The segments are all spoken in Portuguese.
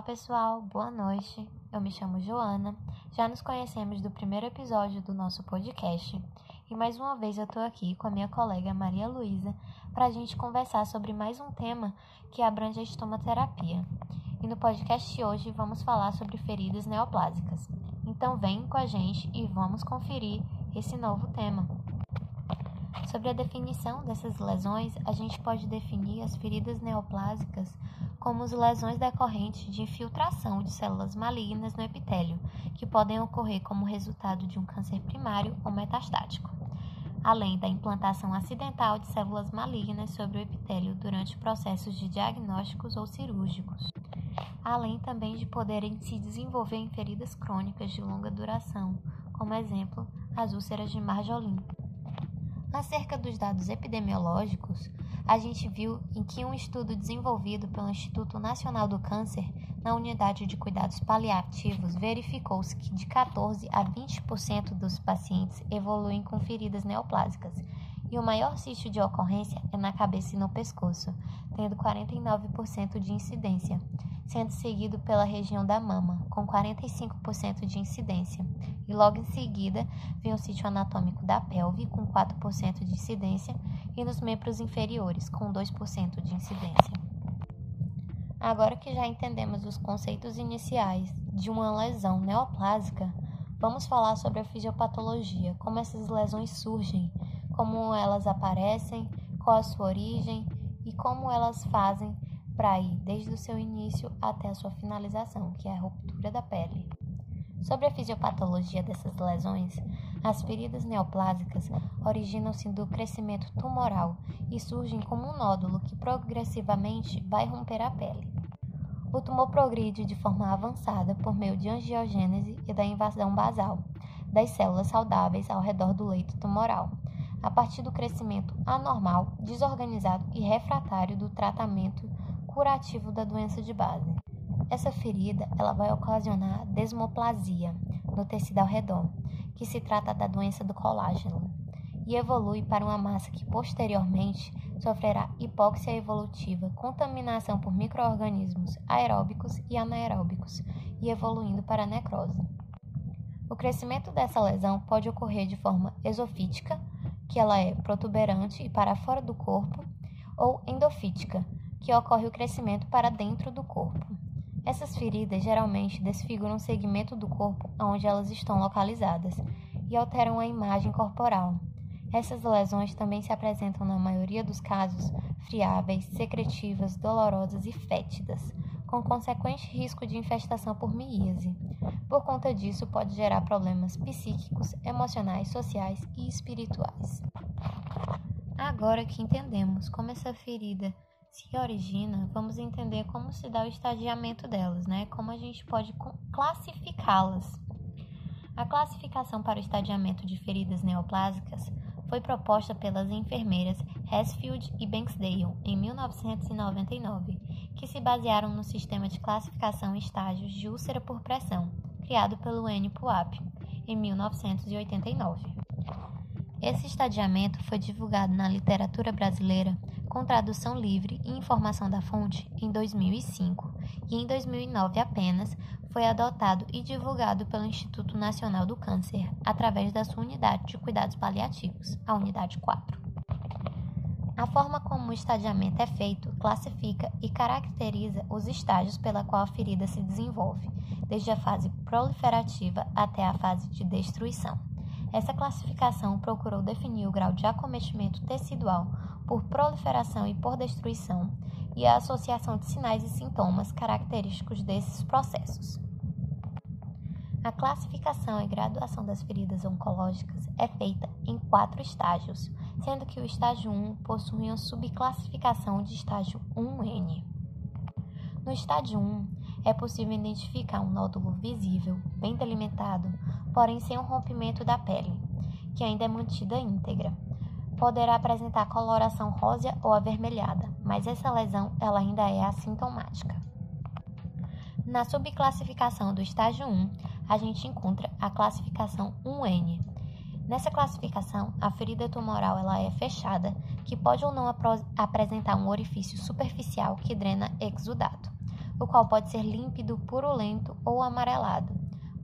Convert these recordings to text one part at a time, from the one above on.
Olá pessoal, boa noite. Eu me chamo Joana. Já nos conhecemos do primeiro episódio do nosso podcast e mais uma vez eu estou aqui com a minha colega Maria Luísa para a gente conversar sobre mais um tema que abrange a estomaterapia. E no podcast de hoje vamos falar sobre feridas neoplásicas. Então vem com a gente e vamos conferir esse novo tema. Sobre a definição dessas lesões, a gente pode definir as feridas neoplásicas como as lesões decorrentes de infiltração de células malignas no epitélio, que podem ocorrer como resultado de um câncer primário ou metastático, além da implantação acidental de células malignas sobre o epitélio durante processos de diagnósticos ou cirúrgicos, além também de poderem se desenvolver em feridas crônicas de longa duração, como exemplo, as úlceras de Marjolin. Acerca dos dados epidemiológicos, a gente viu em que um estudo desenvolvido pelo Instituto Nacional do Câncer na unidade de cuidados paliativos verificou-se que de 14 a 20% dos pacientes evoluem com feridas neoplásicas, e o maior sítio de ocorrência é na cabeça e no pescoço, tendo 49% de incidência sendo seguido pela região da mama, com 45% de incidência, e logo em seguida vem o sítio anatômico da pelve, com 4% de incidência, e nos membros inferiores, com 2% de incidência. Agora que já entendemos os conceitos iniciais de uma lesão neoplásica, vamos falar sobre a fisiopatologia, como essas lesões surgem, como elas aparecem, qual a sua origem e como elas fazem para ir desde o seu início até a sua finalização, que é a ruptura da pele. Sobre a fisiopatologia dessas lesões, as feridas neoplásicas originam-se do crescimento tumoral e surgem como um nódulo que progressivamente vai romper a pele. O tumor progride de forma avançada por meio de angiogênese e da invasão basal das células saudáveis ao redor do leito tumoral, a partir do crescimento anormal, desorganizado e refratário do tratamento curativo da doença de base. Essa ferida ela vai ocasionar desmoplasia no tecido ao redor, que se trata da doença do colágeno, e evolui para uma massa que posteriormente sofrerá hipóxia evolutiva, contaminação por microorganismos aeróbicos e anaeróbicos, e evoluindo para necrose. O crescimento dessa lesão pode ocorrer de forma esofítica, que ela é protuberante e para fora do corpo, ou endofítica, que ocorre o crescimento para dentro do corpo. Essas feridas geralmente desfiguram o segmento do corpo onde elas estão localizadas e alteram a imagem corporal. Essas lesões também se apresentam, na maioria dos casos, friáveis, secretivas, dolorosas e fétidas, com consequente risco de infestação por miíase. Por conta disso, pode gerar problemas psíquicos, emocionais, sociais e espirituais. Agora que entendemos como essa ferida se origina, vamos entender como se dá o estadiamento delas, né? Como a gente pode classificá-las. A classificação para o estadiamento de feridas neoplásicas foi proposta pelas enfermeiras Hesfield e Banksdale em 1999, que se basearam no sistema de classificação estágios de úlcera por pressão, criado pelo N. Puap em 1989. Esse estadiamento foi divulgado na literatura brasileira com tradução livre e informação da fonte em 2005 e em 2009 apenas foi adotado e divulgado pelo Instituto Nacional do Câncer através da sua unidade de cuidados paliativos, a unidade 4. A forma como o estadiamento é feito classifica e caracteriza os estágios pela qual a ferida se desenvolve, desde a fase proliferativa até a fase de destruição. Essa classificação procurou definir o grau de acometimento tecidual por proliferação e por destruição e a associação de sinais e sintomas característicos desses processos. A classificação e graduação das feridas oncológicas é feita em quatro estágios, sendo que o estágio 1 possui uma subclassificação de estágio 1N. No estágio 1, é possível identificar um nódulo visível, bem delimitado, porém sem um rompimento da pele, que ainda é mantida íntegra. Poderá apresentar coloração rósea ou avermelhada, mas essa lesão ela ainda é assintomática. Na subclassificação do estágio 1, a gente encontra a classificação 1N. Nessa classificação, a ferida tumoral ela é fechada, que pode ou não apresentar um orifício superficial que drena exudato. O qual pode ser límpido, purulento ou amarelado.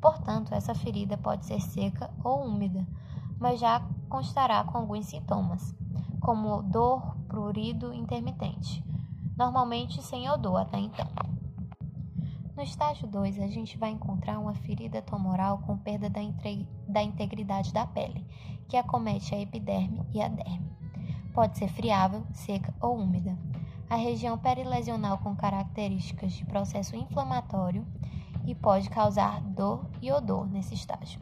Portanto, essa ferida pode ser seca ou úmida, mas já constará com alguns sintomas, como dor, prurido intermitente, normalmente sem odor até então. No estágio 2, a gente vai encontrar uma ferida tumoral com perda da, da integridade da pele, que acomete a epiderme e a derme. Pode ser friável, seca ou úmida. A região perilesional com características de processo inflamatório e pode causar dor e odor nesse estágio.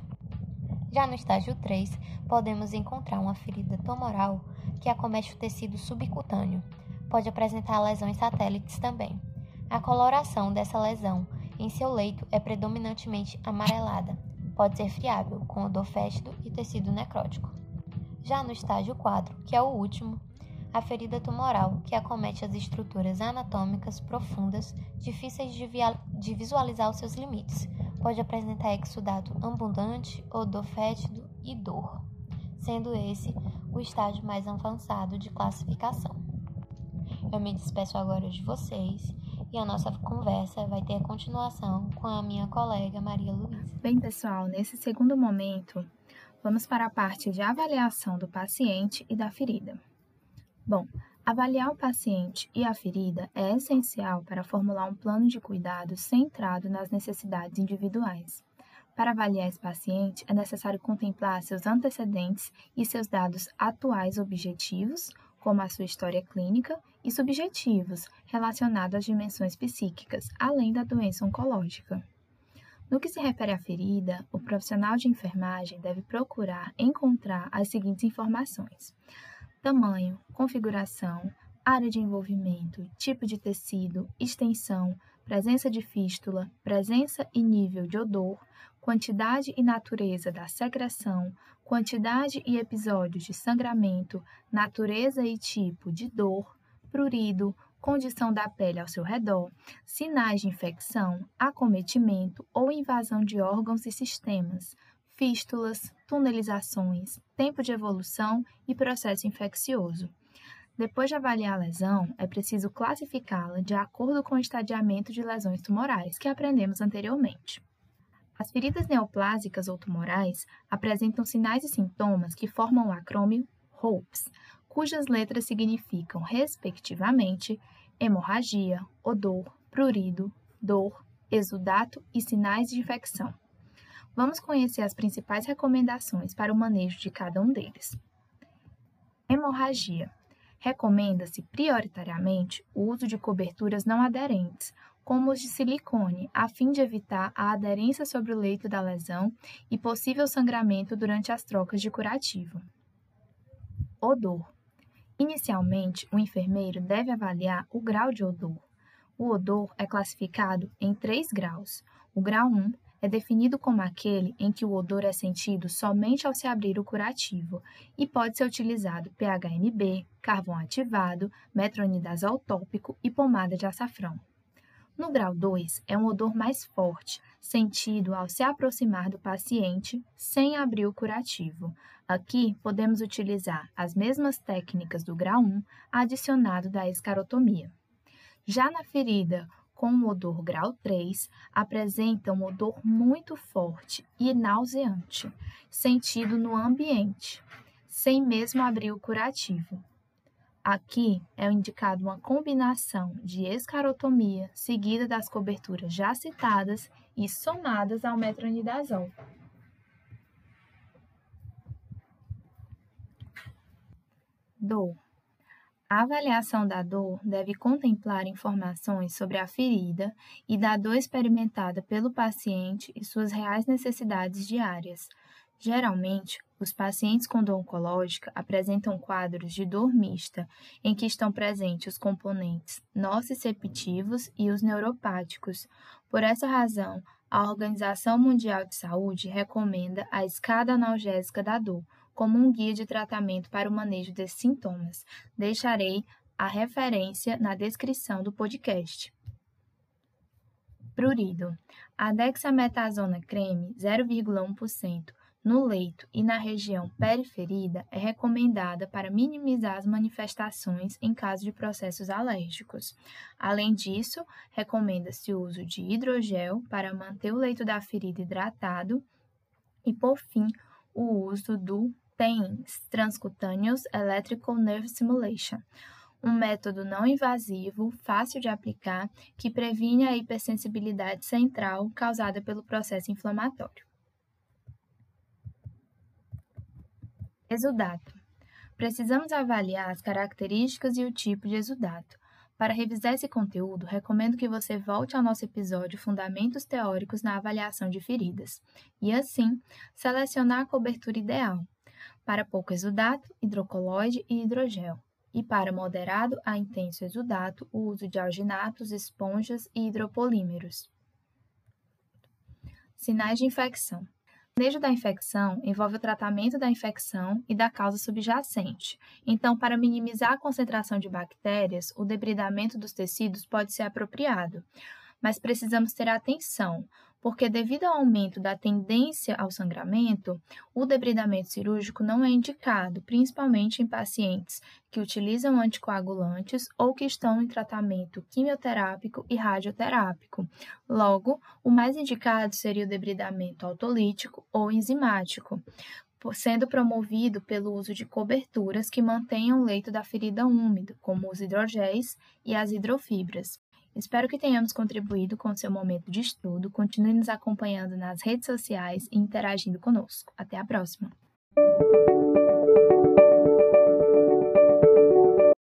Já no estágio 3, podemos encontrar uma ferida tumoral que acomete o tecido subcutâneo. Pode apresentar lesões satélites também. A coloração dessa lesão em seu leito é predominantemente amarelada. Pode ser friável, com odor fétido e tecido necrótico. Já no estágio 4, que é o último, a ferida tumoral, que acomete as estruturas anatômicas profundas, difíceis de, de visualizar os seus limites. Pode apresentar exudato abundante, odor fétido e dor, sendo esse o estágio mais avançado de classificação. Eu me despeço agora de vocês e a nossa conversa vai ter continuação com a minha colega Maria Luísa. Bem, pessoal, nesse segundo momento, vamos para a parte de avaliação do paciente e da ferida. Bom, avaliar o paciente e a ferida é essencial para formular um plano de cuidado centrado nas necessidades individuais. Para avaliar esse paciente, é necessário contemplar seus antecedentes e seus dados atuais objetivos, como a sua história clínica, e subjetivos, relacionados às dimensões psíquicas, além da doença oncológica. No que se refere à ferida, o profissional de enfermagem deve procurar encontrar as seguintes informações: tamanho, configuração, área de envolvimento, tipo de tecido, extensão, presença de fístula, presença e nível de odor, quantidade e natureza da secreção, quantidade e episódios de sangramento, natureza e tipo de dor, prurido, condição da pele ao seu redor, sinais de infecção, acometimento ou invasão de órgãos e sistemas, fístulas, tunelizações, tempo de evolução e processo infeccioso. Depois de avaliar a lesão, é preciso classificá-la de acordo com o estadiamento de lesões tumorais que aprendemos anteriormente. As feridas neoplásicas ou tumorais apresentam sinais e sintomas que formam o acrônimo HOPES, cujas letras significam, respectivamente, hemorragia, odor, prurido, dor, exudato e sinais de infecção. Vamos conhecer as principais recomendações para o manejo de cada um deles. Hemorragia. Recomenda-se prioritariamente o uso de coberturas não aderentes, como os de silicone, a fim de evitar a aderência sobre o leito da lesão e possível sangramento durante as trocas de curativo. Odor. Inicialmente, o enfermeiro deve avaliar o grau de odor. O odor é classificado em três graus. O grau 1 é definido como aquele em que o odor é sentido somente ao se abrir o curativo e pode ser utilizado PHMB, carvão ativado, metronidazol tópico e pomada de açafrão. No grau 2, é um odor mais forte, sentido ao se aproximar do paciente sem abrir o curativo. Aqui, podemos utilizar as mesmas técnicas do grau 1 adicionado da escarotomia. Já na ferida com o odor grau 3, apresenta um odor muito forte e nauseante, sentido no ambiente, sem mesmo abrir o curativo. Aqui é indicado uma combinação de escarotomia seguida das coberturas já citadas e somadas ao metronidazol. Dor. A avaliação da dor deve contemplar informações sobre a ferida e da dor experimentada pelo paciente e suas reais necessidades diárias, Geralmente, os pacientes com dor oncológica apresentam quadros de dor mista, em que estão presentes os componentes nociceptivos e os neuropáticos. Por essa razão, a Organização Mundial de Saúde recomenda a escada analgésica da dor como um guia de tratamento para o manejo desses sintomas. Deixarei a referência na descrição do podcast. Prurido. A dexametasona creme 0,1% no leito e na região periferida é recomendada para minimizar as manifestações em caso de processos alérgicos. Além disso, recomenda-se o uso de hidrogel para manter o leito da ferida hidratado e, por fim, o uso do TENS, Transcutaneous Electrical Nerve Stimulation, um método não invasivo, fácil de aplicar, que previne a hipersensibilidade central causada pelo processo inflamatório. Exudato. Precisamos avaliar as características e o tipo de exudato. Para revisar esse conteúdo, recomendo que você volte ao nosso episódio Fundamentos Teóricos na Avaliação de Feridas e, assim, selecionar a cobertura ideal. Para pouco exudato, hidrocolóide e hidrogel. E para moderado a intenso exudato, o uso de alginatos, esponjas e hidropolímeros. Sinais de infecção. O manejo da infecção envolve o tratamento da infecção e da causa subjacente. Então, para minimizar a concentração de bactérias, o debridamento dos tecidos pode ser apropriado. Mas precisamos ter atenção, porque devido ao aumento da tendência ao sangramento, o debridamento cirúrgico não é indicado, principalmente em pacientes que utilizam anticoagulantes ou que estão em tratamento quimioterápico e radioterápico. Logo, o mais indicado seria o debridamento autolítico ou enzimático, sendo promovido pelo uso de coberturas que mantenham o leito da ferida úmido, como os hidrogéis e as hidrofibras. Espero que tenhamos contribuído com o seu momento de estudo. Continue nos acompanhando nas redes sociais e interagindo conosco. Até a próxima!